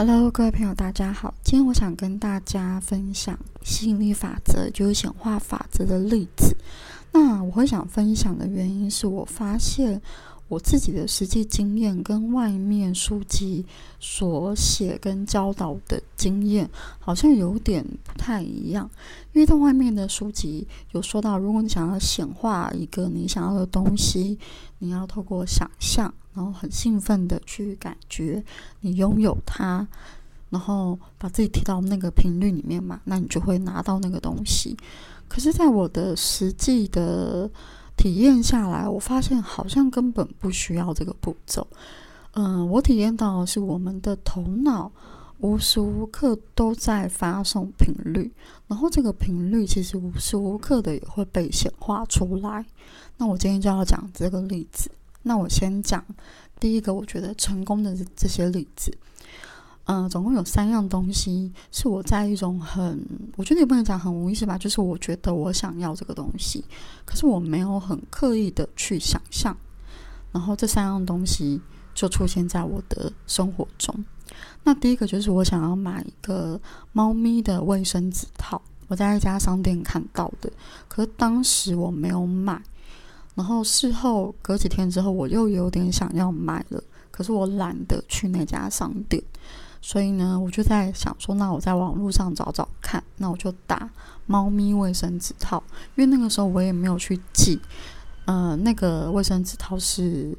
Hello，各位朋友，大家好。今天我想跟大家分享吸引力法则，就是显化法则的例子。那我会想分享的原因是我发现我自己的实际经验跟外面书籍所写跟教导的经验好像有点不太一样。因为在外面的书籍有说到，如果你想要显化一个你想要的东西，你要透过想象。然后很兴奋的去感觉你拥有它，然后把自己提到那个频率里面嘛，那你就会拿到那个东西。可是，在我的实际的体验下来，我发现好像根本不需要这个步骤。嗯，我体验到是我们的头脑无时无刻都在发送频率，然后这个频率其实无时无刻的也会被显化出来。那我今天就要讲这个例子。那我先讲第一个，我觉得成功的这些例子，嗯，总共有三样东西是我在一种很，我觉得也不能讲很无意识吧，就是我觉得我想要这个东西，可是我没有很刻意的去想象，然后这三样东西就出现在我的生活中。那第一个就是我想要买一个猫咪的卫生纸套，我在一家商店看到的，可是当时我没有买。然后事后隔几天之后，我又有点想要买了，可是我懒得去那家商店，所以呢，我就在想说，那我在网络上找找看，那我就打猫咪卫生纸套，因为那个时候我也没有去记，呃，那个卫生纸套是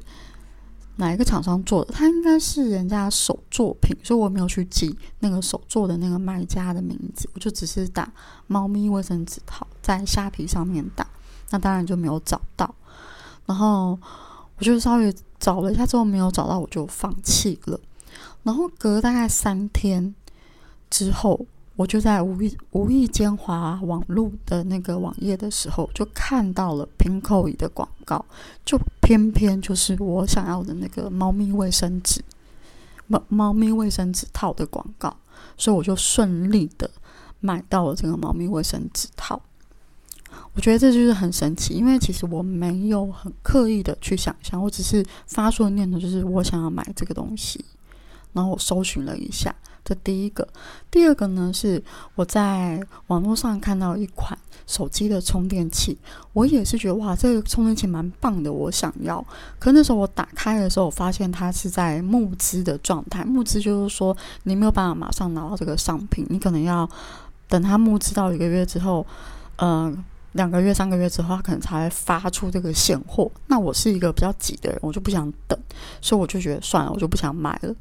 哪一个厂商做的，它应该是人家手作品，所以我没有去记那个手做的那个卖家的名字，我就只是打猫咪卫生纸套，在虾皮上面打，那当然就没有找到。然后我就稍微找了一下，之后没有找到，我就放弃了。然后隔大概三天之后，我就在无意无意间滑网络的那个网页的时候，就看到了 Pinko 的广告，就偏偏就是我想要的那个猫咪卫生纸，猫猫咪卫生纸套的广告，所以我就顺利的买到了这个猫咪卫生纸套。我觉得这就是很神奇，因为其实我没有很刻意的去想象，我只是发出的念头就是我想要买这个东西，然后我搜寻了一下，这第一个。第二个呢，是我在网络上看到一款手机的充电器，我也是觉得哇，这个充电器蛮棒的，我想要。可那时候我打开的时候，我发现它是在募资的状态，募资就是说你没有办法马上拿到这个商品，你可能要等它募资到一个月之后，嗯。两个月、三个月之后，他可能才会发出这个现货。那我是一个比较急的人，我就不想等，所以我就觉得算了，我就不想买了。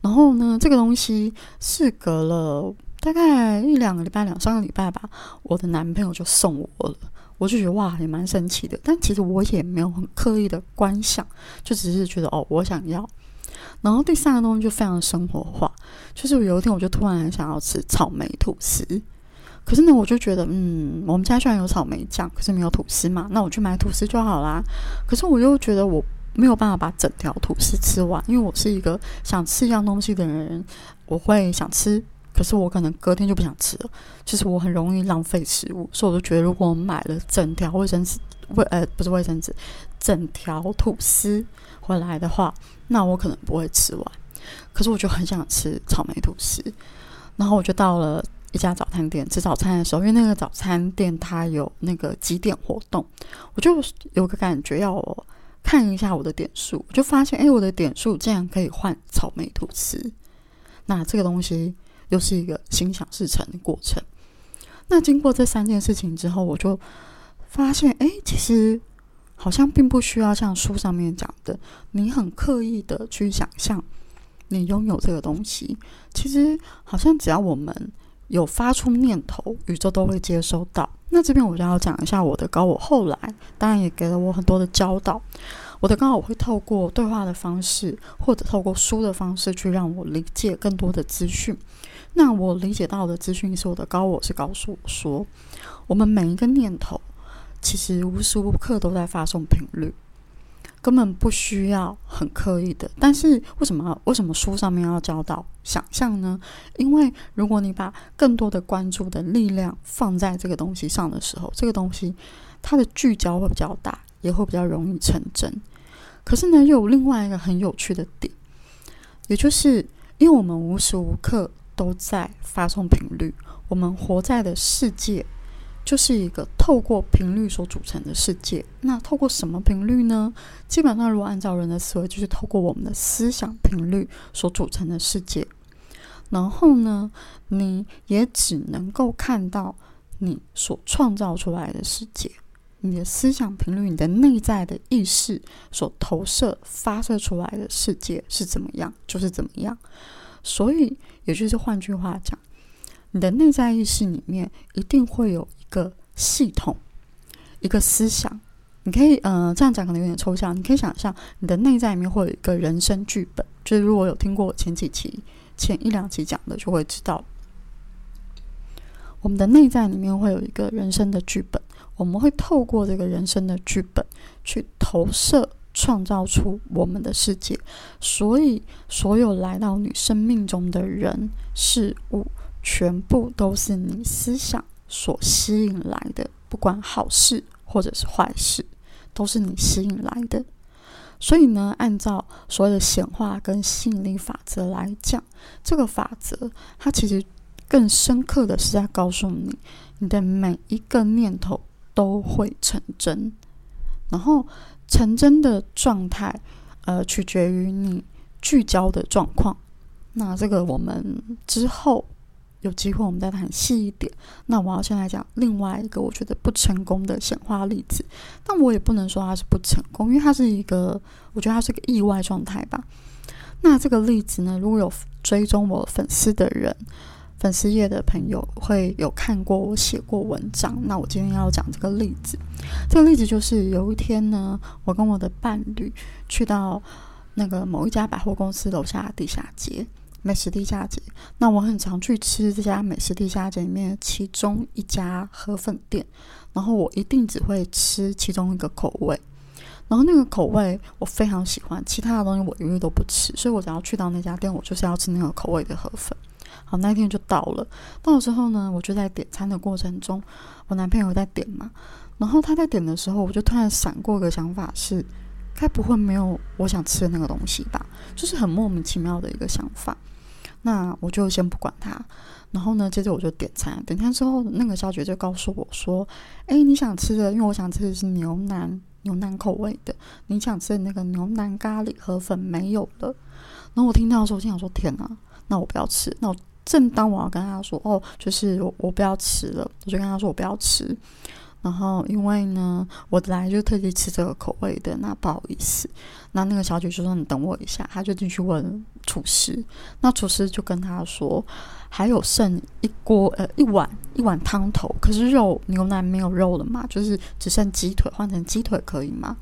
然后呢，这个东西是隔了大概一两个礼拜、两三个礼拜吧，我的男朋友就送我了。我就觉得哇，也蛮神奇的。但其实我也没有很刻意的观想，就只是觉得哦，我想要。然后第三个东西就非常生活化，就是有一天我就突然想要吃草莓吐司。可是呢，我就觉得，嗯，我们家虽然有草莓酱，可是没有吐司嘛，那我去买吐司就好啦。可是我又觉得我没有办法把整条吐司吃完，因为我是一个想吃一样东西的人，我会想吃，可是我可能隔天就不想吃了，就是我很容易浪费食物，所以我就觉得，如果我买了整条卫生纸，卫呃不是卫生纸，整条吐司回来的话，那我可能不会吃完。可是我就很想吃草莓吐司，然后我就到了。一家早餐店吃早餐的时候，因为那个早餐店它有那个几点活动，我就有个感觉要看一下我的点数，我就发现哎，我的点数竟然可以换草莓吐司。那这个东西又是一个心想事成的过程。那经过这三件事情之后，我就发现哎，其实好像并不需要像书上面讲的，你很刻意的去想象你拥有这个东西。其实好像只要我们有发出念头，宇宙都会接收到。那这边我就要讲一下我的高我，后来当然也给了我很多的教导。我的高我会透过对话的方式，或者透过书的方式，去让我理解更多的资讯。那我理解到的资讯是我的高我是告诉我说，我们每一个念头其实无时无刻都在发送频率。根本不需要很刻意的，但是为什么为什么书上面要教导想象呢？因为如果你把更多的关注的力量放在这个东西上的时候，这个东西它的聚焦会比较大，也会比较容易成真。可是呢，又有另外一个很有趣的点，也就是因为我们无时无刻都在发送频率，我们活在的世界就是一个透过频率所组成的世界。那透过什么频率呢？基本上，如果按照人的思维，就是透过我们的思想频率所组成的世界。然后呢，你也只能够看到你所创造出来的世界。你的思想频率，你的内在的意识所投射、发射出来的世界是怎么样，就是怎么样。所以，也就是换句话讲，你的内在意识里面一定会有一个系统、一个思想。你可以，呃，这样讲可能有点抽象。你可以想象，你的内在里面会有一个人生剧本。就是如果有听过我前几期、前一两期讲的，就会知道，我们的内在里面会有一个人生的剧本。我们会透过这个人生的剧本去投射，创造出我们的世界。所以，所有来到你生命中的人事物，全部都是你思想所吸引来的，不管好事或者是坏事，都是你吸引来的。所以呢，按照所谓的显化跟吸引力法则来讲，这个法则它其实更深刻的是在告诉你，你的每一个念头。都会成真，然后成真的状态，呃，取决于你聚焦的状况。那这个我们之后有机会我们再谈细一点。那我要先来讲另外一个我觉得不成功的显化例子，但我也不能说它是不成功，因为它是一个，我觉得它是个意外状态吧。那这个例子呢，如果有追踪我粉丝的人。粉丝页的朋友会有看过我写过文章，那我今天要讲这个例子。这个例子就是有一天呢，我跟我的伴侣去到那个某一家百货公司楼下地下街美食地下街。那我很常去吃这家美食地下街里面其中一家河粉店，然后我一定只会吃其中一个口味，然后那个口味我非常喜欢，其他的东西我一律都不吃，所以我只要去到那家店，我就是要吃那个口味的河粉。好，那一天就到了。到了之后呢，我就在点餐的过程中，我男朋友在点嘛。然后他在点的时候，我就突然闪过一个想法，是该不会没有我想吃的那个东西吧？就是很莫名其妙的一个想法。那我就先不管他。然后呢，接着我就点餐。点餐之后，那个小姐就告诉我说：“哎，你想吃的，因为我想吃的是牛腩，牛腩口味的。你想吃的那个牛腩咖喱河粉没有了。”然后我听到的时候，我心想说：“天哪，那我不要吃。”那我。正当我要跟他说哦，就是我我不要吃了，我就跟他说我不要吃。然后因为呢，我来就特地吃这个口味的，那不好意思。那那个小姐就说你等我一下，他就进去问厨师。那厨师就跟他说还有剩一锅呃一碗一碗汤头，可是肉牛奶没有肉了嘛，就是只剩鸡腿，换成鸡腿可以吗？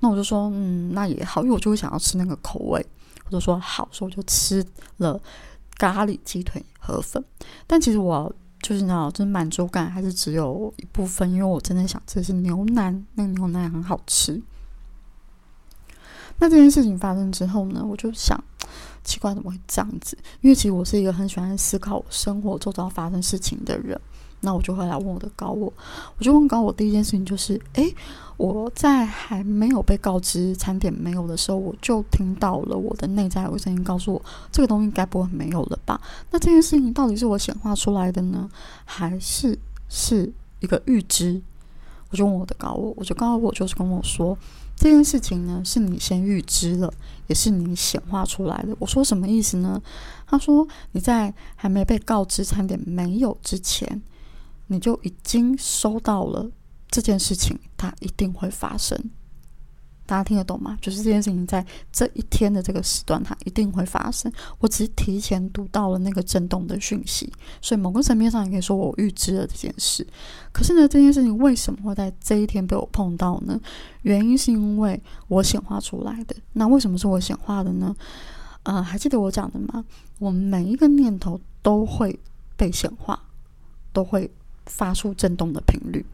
那我就说嗯，那也好，因为我就会想要吃那个口味，我就说好，所以我就吃了。咖喱鸡腿河粉，但其实我就是你知道，就是满足感还是只有一部分，因为我真的想吃是牛腩，那个牛腩很好吃。那这件事情发生之后呢，我就想，奇怪怎么会这样子？因为其实我是一个很喜欢思考生活周遭发生事情的人。那我就会来问我的高我，我就问高我第一件事情就是，诶，我在还没有被告知餐点没有的时候，我就听到了我的内在有声音告诉我，这个东西该不会没有了吧？那这件事情到底是我显化出来的呢，还是是一个预知？我就问我的高我，我就高我就是跟我说，这件事情呢是你先预知了，也是你显化出来的。我说什么意思呢？他说你在还没被告知餐点没有之前。你就已经收到了这件事情，它一定会发生。大家听得懂吗？就是这件事情在这一天的这个时段，它一定会发生。我只是提前读到了那个震动的讯息，所以某个层面上也可以说我预知了这件事。可是呢，这件事情为什么会在这一天被我碰到呢？原因是因为我显化出来的。那为什么是我显化的呢？呃，还记得我讲的吗？我们每一个念头都会被显化，都会。发出震动的频率，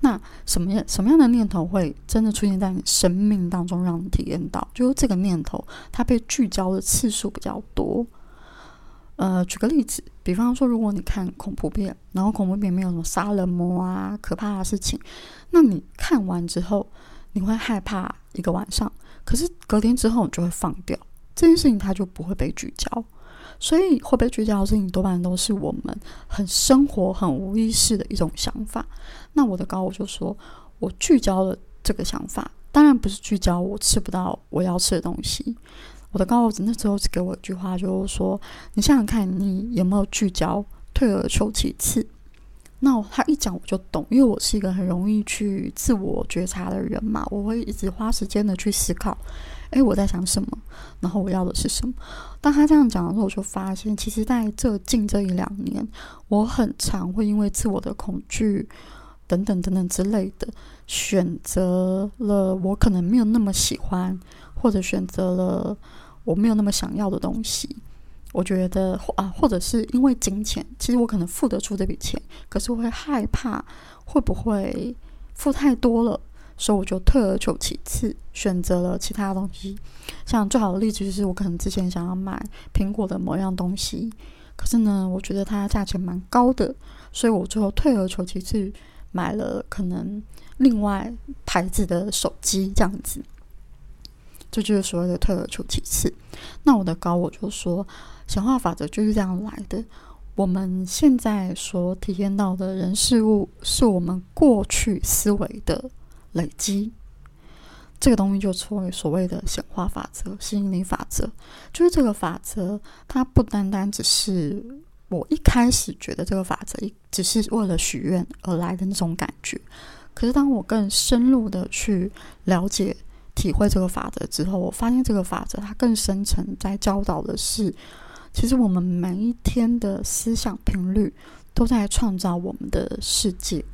那什么样什么样的念头会真的出现在你生命当中，让你体验到？就是这个念头，它被聚焦的次数比较多。呃，举个例子，比方说，如果你看恐怖片，然后恐怖片没有什么杀人魔啊、可怕的事情，那你看完之后，你会害怕一个晚上，可是隔天之后你就会放掉这件事情，它就不会被聚焦。所以会被聚焦的事情多半都是我们很生活、很无意识的一种想法。那我的高我就说，我聚焦了这个想法，当然不是聚焦我吃不到我要吃的东西。我的高我那时候只给我一句话，就是说：你想想看，你有没有聚焦，退而求其次？那他一讲我就懂，因为我是一个很容易去自我觉察的人嘛，我会一直花时间的去思考，诶，我在想什么，然后我要的是什么。当他这样讲的时候，我就发现，其实在这近这一两年，我很常会因为自我的恐惧等等等等之类的，选择了我可能没有那么喜欢，或者选择了我没有那么想要的东西。我觉得啊，或者是因为金钱，其实我可能付得出这笔钱，可是我会害怕会不会付太多了，所以我就退而求其次，选择了其他东西。像最好的例子就是，我可能之前想要买苹果的某样东西，可是呢，我觉得它价钱蛮高的，所以我最后退而求其次，买了可能另外牌子的手机这样子。这就是所谓的退而求其次。那我的高我就说。显化法则就是这样来的。我们现在所体验到的人事物，是我们过去思维的累积。这个东西就称为所谓的显化法则、吸引力法则。就是这个法则，它不单单只是我一开始觉得这个法则一只是为了许愿而来的那种感觉。可是当我更深入的去了解、体会这个法则之后，我发现这个法则它更深层在教导的是。其实我们每一天的思想频率都在创造我们的世界。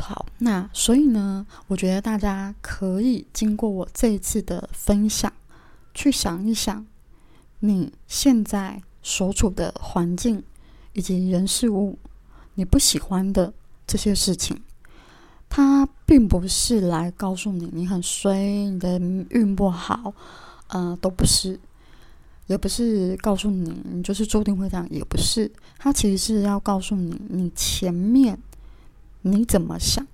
好，那所以呢，我觉得大家可以经过我这一次的分享，去想一想你现在所处的环境以及人事物，你不喜欢的这些事情，它并不是来告诉你你很衰，你的运不好，呃，都不是。也不是告诉你，你就是注定会这样，也不是。它其实是要告诉你，你前面你怎么想，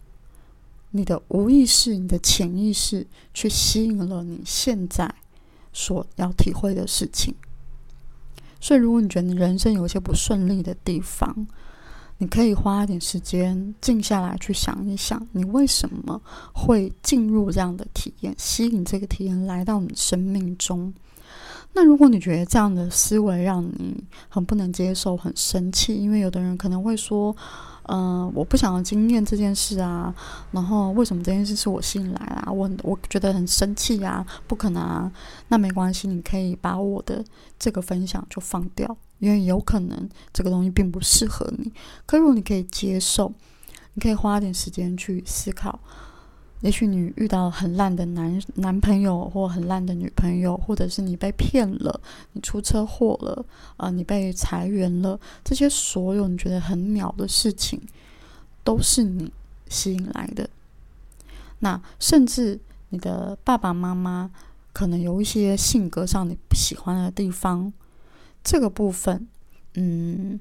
你的无意识、你的潜意识，去吸引了你现在所要体会的事情。所以，如果你觉得你人生有一些不顺利的地方，你可以花一点时间静下来，去想一想，你为什么会进入这样的体验，吸引这个体验来到你生命中。那如果你觉得这样的思维让你很不能接受、很生气，因为有的人可能会说：“嗯，我不想要经验这件事啊，然后为什么这件事是我吸引来啊？我我觉得很生气啊，不可能啊。”那没关系，你可以把我的这个分享就放掉，因为有可能这个东西并不适合你。可如果你可以接受，你可以花点时间去思考。也许你遇到很烂的男男朋友，或很烂的女朋友，或者是你被骗了，你出车祸了，啊，你被裁员了，这些所有你觉得很鸟的事情，都是你吸引来的。那甚至你的爸爸妈妈可能有一些性格上你不喜欢的地方，这个部分，嗯，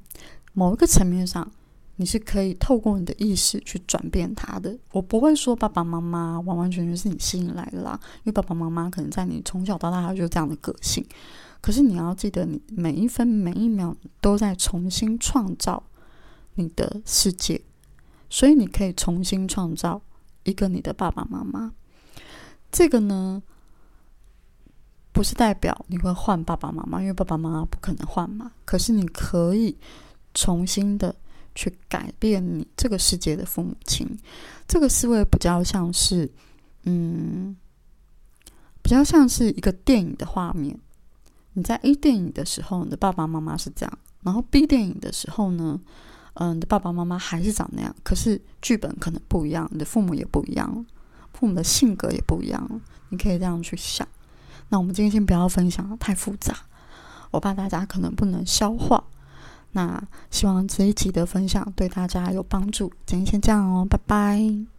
某一个层面上。你是可以透过你的意识去转变它的。我不会说爸爸妈妈完完全全是你吸引来的啦，因为爸爸妈妈可能在你从小到大他就这样的个性。可是你要记得，你每一分每一秒都在重新创造你的世界，所以你可以重新创造一个你的爸爸妈妈。这个呢，不是代表你会换爸爸妈妈，因为爸爸妈妈不可能换嘛。可是你可以重新的。去改变你这个世界的父母亲，这个思维比较像是，嗯，比较像是一个电影的画面。你在 A 电影的时候，你的爸爸妈妈是这样；然后 B 电影的时候呢，嗯，你的爸爸妈妈还是长那样，可是剧本可能不一样，你的父母也不一样，父母的性格也不一样。你可以这样去想。那我们今天先不要分享太复杂，我怕大家可能不能消化。那希望这一集的分享对大家有帮助。今天先这样哦，拜拜。